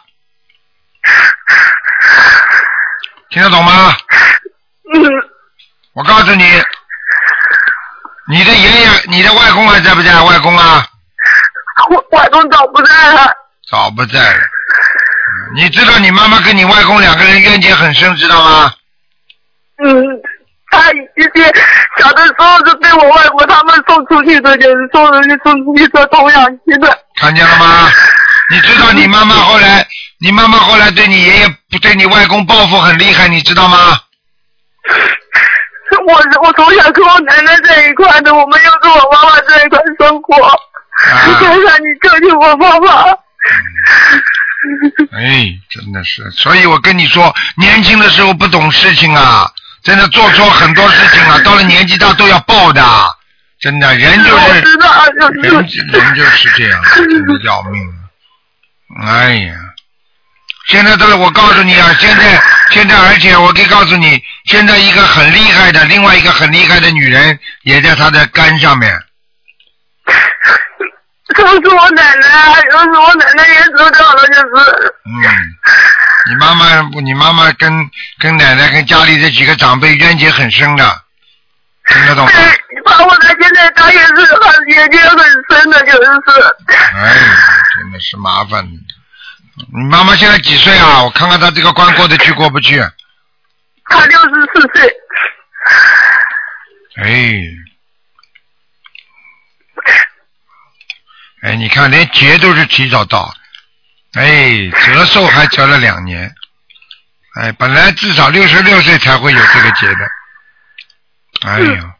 听得懂吗？嗯。我告诉你，你的爷爷、你的外公还在不在？外公啊，我外公早不在了。早不在了。嗯你知道你妈妈跟你外公两个人冤结很深，知道吗？嗯，他以前小的时候是被我外婆他们送出去的，就是送人去送出去做童养媳的。看见了吗？你知道你妈妈后来，你妈妈后来对你爷爷、对你外公报复很厉害，你知道吗？我我从小跟我奶奶在一块的，我们又跟我妈妈在一块生活。啊你看看，你救救我妈妈！哎，真的是，所以我跟你说，年轻的时候不懂事情啊，真的做错很多事情啊，到了年纪大都要报的，真的，人就是人人就是这样，真的要命。哎呀，现在都是我告诉你啊，现在现在，而且我可以告诉你，现在一个很厉害的，另外一个很厉害的女人也在他的肝上面。就是我奶奶，都是我奶奶也走掉了，就是。嗯，你妈妈，你妈妈跟跟奶奶跟家里这几个长辈冤结很深的，听得懂吗？把我的现在他也是很冤结很深的，就是。哎，真的是麻烦。你妈妈现在几岁啊？我看看她这个关过得去过不去。她六十四岁。哎，哎，你看连劫都是提早到，哎，折寿还折了两年，哎，本来至少六十六岁才会有这个劫的，哎呀，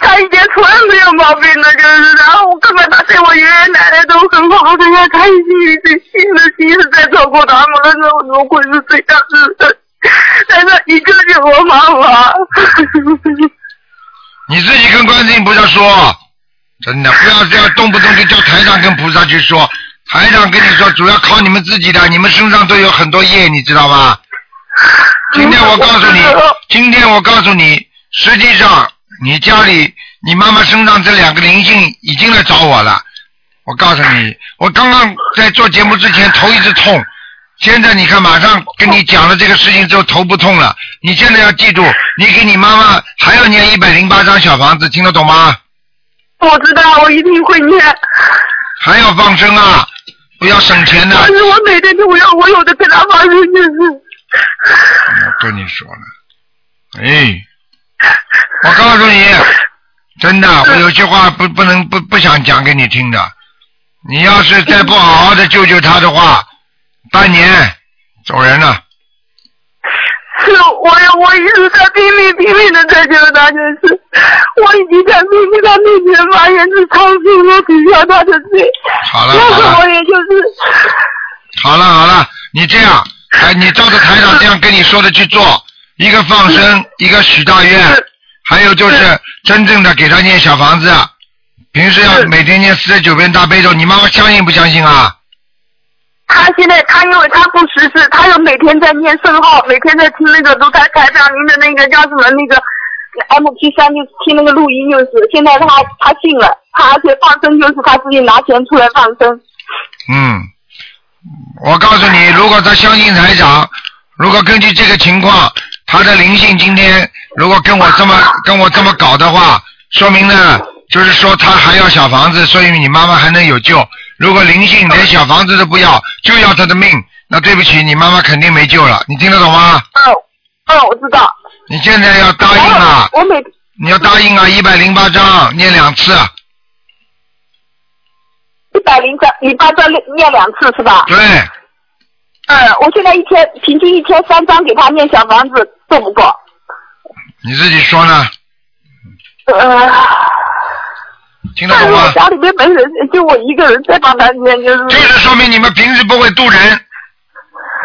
他以前从来没有毛病的，就是，然后我根本他对我爷爷奶奶都很好的呀，他已经一直信了心是在照顾他们了，怎么怎么会是这样子的？但是你救救我妈妈！你自己跟观世音菩萨说，真的不要这样动不动就叫台长跟菩萨去说，台长跟你说主要靠你们自己的，你们身上都有很多业，你知道吧？今天我告诉你，今天我告诉你，实际上你家里你妈妈身上这两个灵性已经来找我了。我告诉你，我刚刚在做节目之前头一直痛，现在你看马上跟你讲了这个事情之后头不痛了。你现在要记住，你给你妈妈还要念一百零八张小房子，听得懂吗？我知道，我一定会念。还要放生啊，不要省钱的。但是我每天都我要我有的跟他放生就是。我跟你说了，哎，我告诉你，真的，我有些话不不能不不想讲给你听的。你要是再不好好的救救他的话，半年走人了。是我我一直在拼命拼命的在救他，就是我已经在拼命他面前发言是超速了，取消他的罪。好了但是好了我也就是好了好了，你这样，哎，你照着台长这样跟你说的去做，一个放生，一个许大愿，还有就是真正的给他念小房子，平时要每天念四十九遍大悲咒，你妈妈相信不相信啊？他现在他因为他不识字，他又每天在念圣号，每天在听那个都在台长您的那个叫什么那个 M P 三，就听那个录音，就是现在他他信了，他而且放生就是他自己拿钱出来放生。嗯，我告诉你，如果他相信台长，如果根据这个情况，他的灵性今天如果跟我这么跟我这么搞的话，说明呢，就是说他还要小房子，所以你妈妈还能有救。如果灵性连小房子都不要，就要他的命，那对不起，你妈妈肯定没救了。你听得懂吗？嗯嗯，我知道。你现在要答应啊！我每你要答应啊！一百零八章念两次。一百零张，你八张念两次是吧？对。嗯，我现在一天平均一天三张给他念小房子够不够？你自己说呢？呃，听得懂吗？家里面没人，就我一个人在帮他念，就是。就是说明你们平时不会渡人，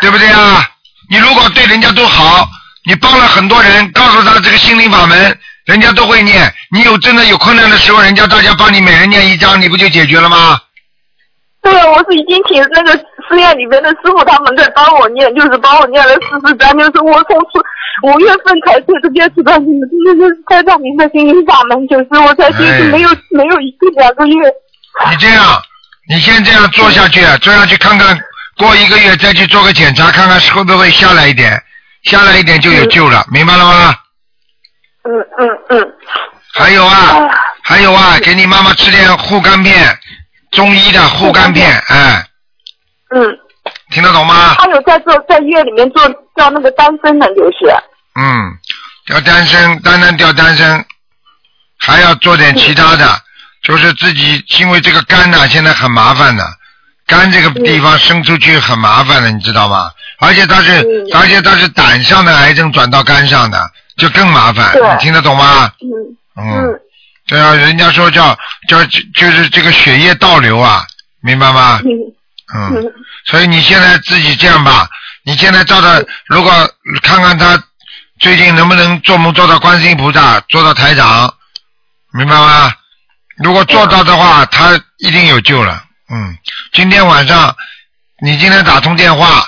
对不对啊？你如果对人家都好，你帮了很多人，告诉他这个心灵法门，人家都会念。你有真的有困难的时候，人家大家帮你每人念一张，你不就解决了吗？对，我是已经请那个寺院里面的师傅他们在帮我念，就是帮我念了四十章，就是我从四五月份开始就接触到你们，真的就是太大明的心灵法门，就是我才接触没有、没有一两个月。你这样，你先这样做下去，做下去看看，过一个月再去做个检查，看看会不会下来一点，下来一点就有救了，明白了吗？嗯嗯嗯。还有啊，还有啊，给你妈妈吃点护肝片，中医的护肝片，哎，嗯。听得懂吗？他有在做在医院里面做叫那个丹参的，就是。嗯，掉单身，单单掉单身，还要做点其他的，就是自己因为这个肝呐、现在很麻烦的，肝这个地方生出去很麻烦的，你知道吗？而且它是，而且它是胆上的癌症转到肝上的，就更麻烦，你听得懂吗？嗯嗯，对啊，人家说叫叫就就是这个血液倒流啊，明白吗？嗯，所以你现在自己这样吧，你现在照着，如果看看他最近能不能做梦做到观世音菩萨，做到台长，明白吗？如果做到的话，他一定有救了。嗯，今天晚上你今天打通电话，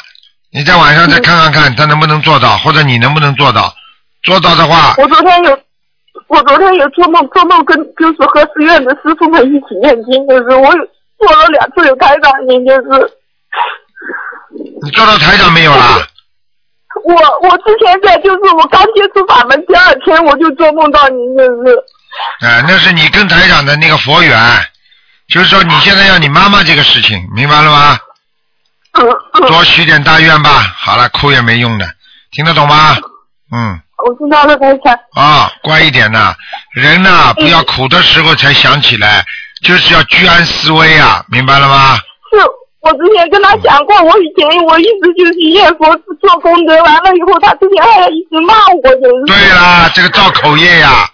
你在晚上再看看看他能不能做到，或者你能不能做到。做到的话，我昨天有，我昨天也做梦，做梦跟就是和寺院的师傅们一起念经，就是我有做了两次有台长您，就是你做到台长没有啦？我我之前在就是我刚接触法门第二天我就做梦到您，就是哎、那是你跟台长的那个佛缘，就是说你现在要你妈妈这个事情，明白了吗？多许点大愿吧。好了，哭也没用的，听得懂吗？嗯，我听到了，台长。啊，乖一点呐，人呐、不要苦的时候才想起来，就是要居安思危啊，明白了吗？是我之前跟他讲过，我以前我一直就是念佛做功德，完了以后他之前还一直骂我，就是。对啦，这个造口业呀，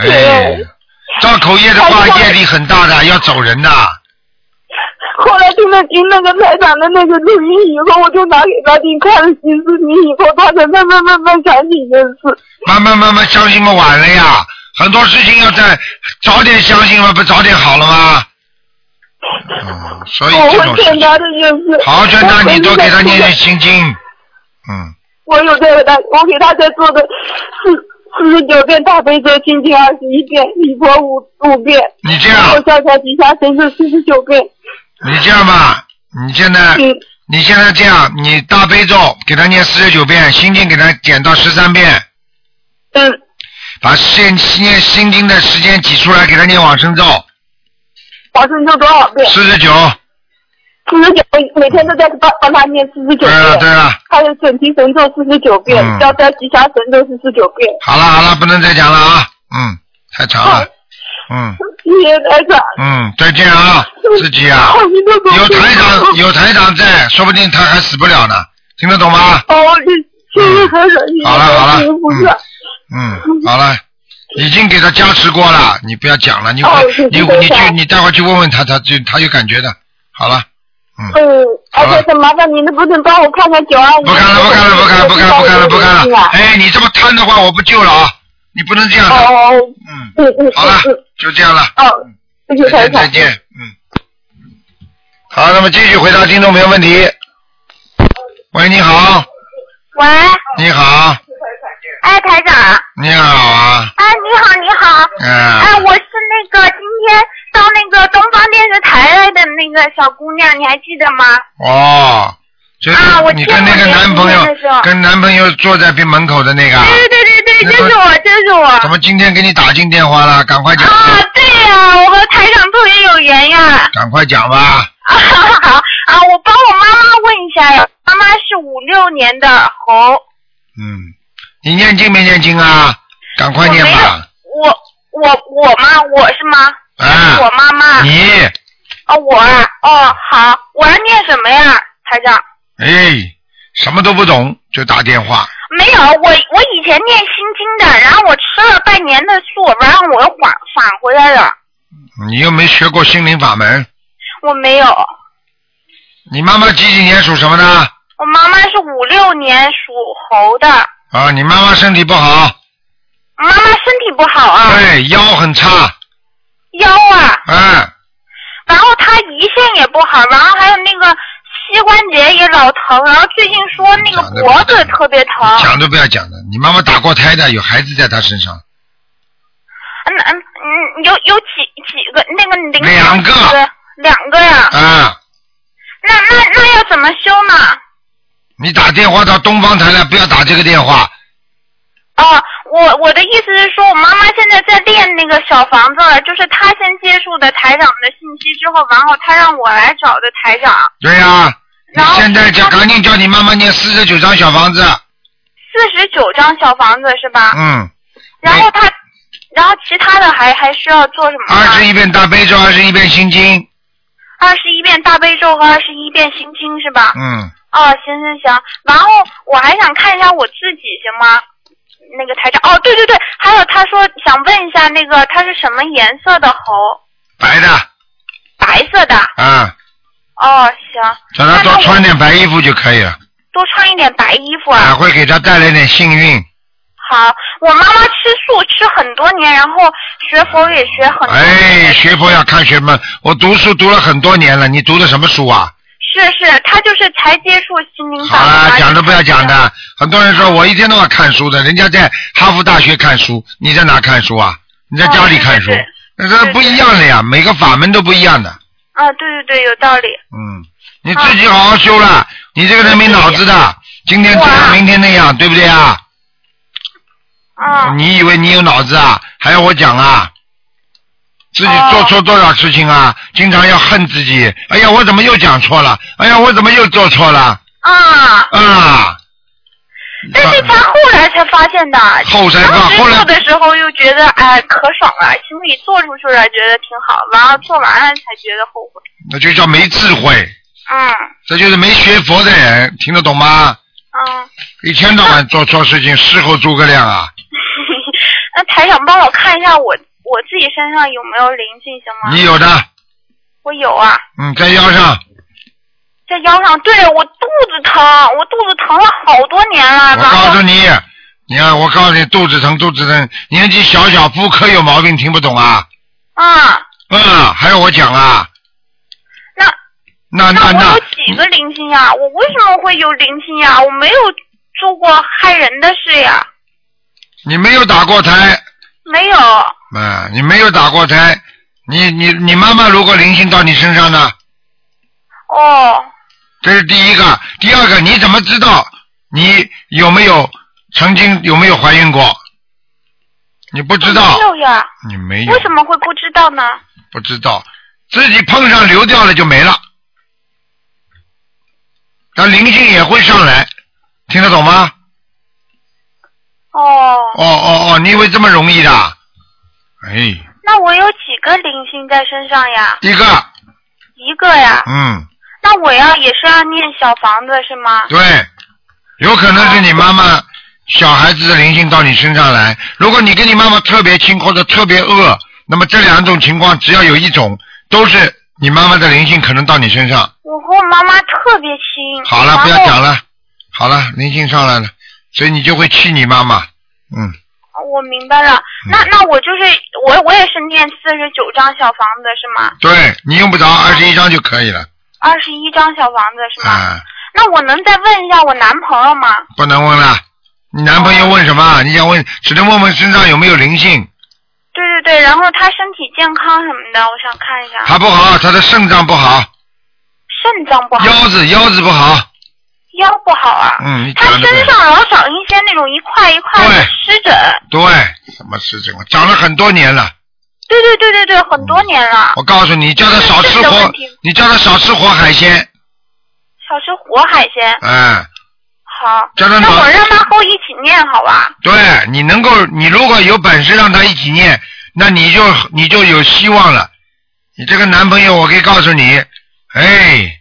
哎，造口业的话业力很大的，要走人的。后来听了听那个台长的那个录音以后，我就拿给他听，看了几次，你以后，他才慢慢慢慢想起这事。慢慢慢慢相信嘛，晚了呀。很多事情要在早点相信嘛，不早点好了吗？嗯，所以我这种事情，会劝他的就是。好好劝他，你多给他念念心。经。嗯，我有在给他，我给他在做的四四十九遍大悲咒心经二十一遍，礼佛五五遍。你这样然后消消吉祥神咒四十九遍。你这样吧，你现在你现在这样，你大悲咒给他念四十九遍，心经给他减到十三遍。嗯。把现念心经的时间挤出来，给他念往生咒。往生咒多少遍？四十九。四十九，每天都在帮帮他念四十九遍对了。对了。还有准提神咒四十九遍嗯，消灾吉祥神咒四十九遍。好了好了，不能再讲了啊，嗯，太长了，嗯。谢谢台长。嗯，再见啊，自己啊，有台长有台长在，说不定他还死不了呢，听得懂吗？哦，谢谢谢台长，好了好了观世音菩萨嗯，好了，已经给他加持过了，你不要讲了，你你你去你待会去问问他，他就他有感觉的。好了，嗯，而且很麻烦你，能不能帮我看看九二五？不看了不看了不看了不看了不看了。不看了，哎，哎，你这么贪的话，我不救了啊，你不能这样的。哦，嗯嗯嗯，好了嗯，就这样了。哦，谢谢台长。再见，嗯。好，那么继续回答听众朋友问题。喂，你好，喂，你好，哎，台长，你好啊，哎，你好，你好，嗯、哎，我是那个今天到那个东方电视台来的那个小姑娘，你还记得吗？哦，你跟那个男朋友跟男朋友坐在边门口的那个啊，对对对对，就是我，就是我。怎么今天给你打进电话了？赶快讲，啊，对呀、我和台长特别有缘呀。赶快讲吧。啊，好啊，我帮我妈妈问一下呀，妈妈是五六年的猴，嗯，你念经没念经啊？赶快念吧。我我我吗？我是吗？啊，我妈妈。你，哦，我啊，哦，好，我要念什么呀，台长？哎，什么都不懂就打电话，没有，我我以前念心经的，然后我吃了半年的素，然后我又返返回来了，你又没学过心灵法门，我没有。你妈妈几几年属什么的？我妈妈是五六年属猴的，啊，你妈妈身体不好，妈妈身体不好啊，对，腰很差，腰啊，嗯，然后她胰腺也不好，然后还有那个膝关节也老疼，然后最近说那个脖子特别疼。讲都不要讲的，你妈妈打过胎的，有孩子在她身上，嗯嗯嗯，有有几几个那个零两个两个呀？啊，那那那要怎么修呢？你打电话到东方台来，不要打这个电话，哦，我我的意思是说，我妈妈现在在练那个小房子了，就是她先接触的台长的信息之后，然后她让我来找的台长，对呀、你现在就赶紧叫你妈妈念四十九张小房子，四十九张小房子是吧？嗯，然后他，然后其他的还还需要做什么？二十一遍大悲咒，二十一遍心经，二十一遍大悲咒和二十一遍心经是吧？嗯，哦，行行行，然后我还想看一下我自己，行吗？那个台长，哦，对对对，还有他说想问一下，那个他是什么颜色的猴？白的，白色的。啊，哦，行，叫他多穿点白衣服就可以了，多穿一点白衣服啊。啊，会给他带来点幸运。好，我妈妈吃素吃很多年，然后学佛也学很多年。哎，学佛要看学门，我读书读了很多年了，你读的什么书啊？是是，他就是才接触心灵法好门了，讲都不要讲的。很多人说我一天到晚看书的，人家在哈佛大学看书，你在哪看书啊？你在家里看书，那这不一样的呀，每个法门都不一样的。啊，对对对，有道理。嗯，你自己好好修了，你这个人没脑子的，今天这样，明天那样，对不对啊？啊。你以为你有脑子啊？还要我讲啊？自己做错多少事情啊？经常要恨自己。哎呀，我怎么又讲错了？哎呀，我怎么又做错了？啊。啊。但是他后来才发现的，后才后来做的时候又觉得哎可爽了，心里做出去了觉得挺好，完了做完了才觉得后悔。那就叫没智慧，嗯这就是没学佛的人，听得懂吗？嗯，一天到晚做错事情，事后诸葛亮啊！那台长帮我看一下我我自己身上有没有灵性行吗？你有的，我有啊，嗯，在腰上，在腰上。对我肚子疼，我肚子疼了好多年了。我告诉你，你看，我告诉你，肚子疼，肚子疼，年纪小小，妇科有毛病，听不懂啊？啊，嗯，还要我讲啊？那那那我有，几个灵性呀？我为什么会有灵性呀？我没有做过害人的事呀，你没有打过胎，没有。啊，你没有打过胎，你你你妈妈如果灵性到你身上呢？哦，这是第一个，第二个，你怎么知道你有没有曾经有没有怀孕过？你不知道没，有呀？你没有为，什么会不知道呢？不知道，自己碰上流掉了就没了。但灵性也会上来，听得懂吗？哦，哦哦哦，你以为这么容易的？哎，那我有几个灵性在身上呀？一个，一个呀。嗯，那我要也是要念小房子是吗？对，有可能是你妈妈小孩子的灵性到你身上来。如果你跟你妈妈特别亲或者特别饿，那么这两种情况只要有一种，都是你妈妈的灵性可能到你身上。我和我妈妈特别亲。好了，不要讲了，好了，灵性上来了，所以你就会气你妈妈。嗯，我明白了，那那我就是我我也是念四十九张小房子是吗？对你用不着二十一张就可以了。二十一张小房子是吗？啊，那我能再问一下我男朋友吗？不能问了。你男朋友问什么？你想问，只能问问身上有没有灵性。对对对，然后他身体健康什么的，我想看一下。他不好，他的肾脏不好，肾脏不好。腰子腰子不好。腰不好啊。嗯，他。身上老长一些那种一块一块的湿疹。对，什么湿疹啊？长了很多年了。对对对对对，很多年了。我告诉你，叫他少吃活你叫他少吃活海鲜。少吃活海鲜。嗯，好。叫他那我让他和我一起念好吧？对你能够，你如果有本事让他一起念，那你就你就有希望了。你这个男朋友，我可以告诉你，哎，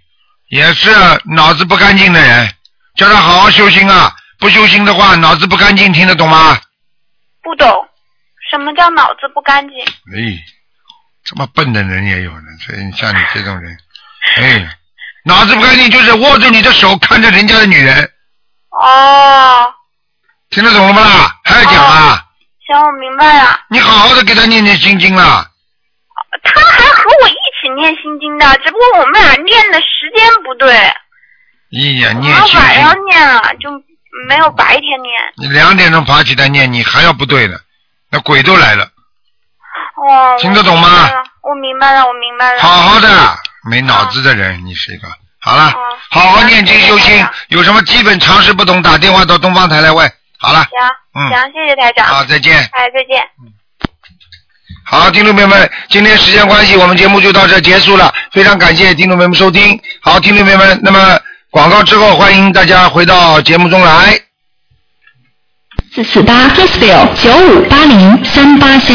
也是脑子不干净的人，叫他好好修心啊！不修心的话，脑子不干净，听得懂吗？不懂，什么叫脑子不干净？哎，这么笨的人也有呢，所以像你这种人，哎，脑子不干净就是握住你的手看着人家的女人，哦，听得懂了吗啦？还要讲啊？行，我明白了。你好好的给他念念心经啦。他还和我一起念心经的，只不过我们俩念的时间不对，一呀念心们晚上，念了，就没有白天念。你两点钟爬起来念，你还要不对呢，那鬼都来了。哦，听得懂吗我明白了，我明白了。好好的，没脑子的人，你是一个。好了，哦好好念经修心，有什么基本常识不懂，打电话到东方台来问。好了，行，嗯行，谢谢台长。好再见哎，再见。好，听众朋友们，今天时间关系，我们节目就到这结束了。非常感谢听众朋友们收听。好，听众朋友们，那么广告之后，欢迎大家回到节目中来。四四八 plus bill 九五八零三八三。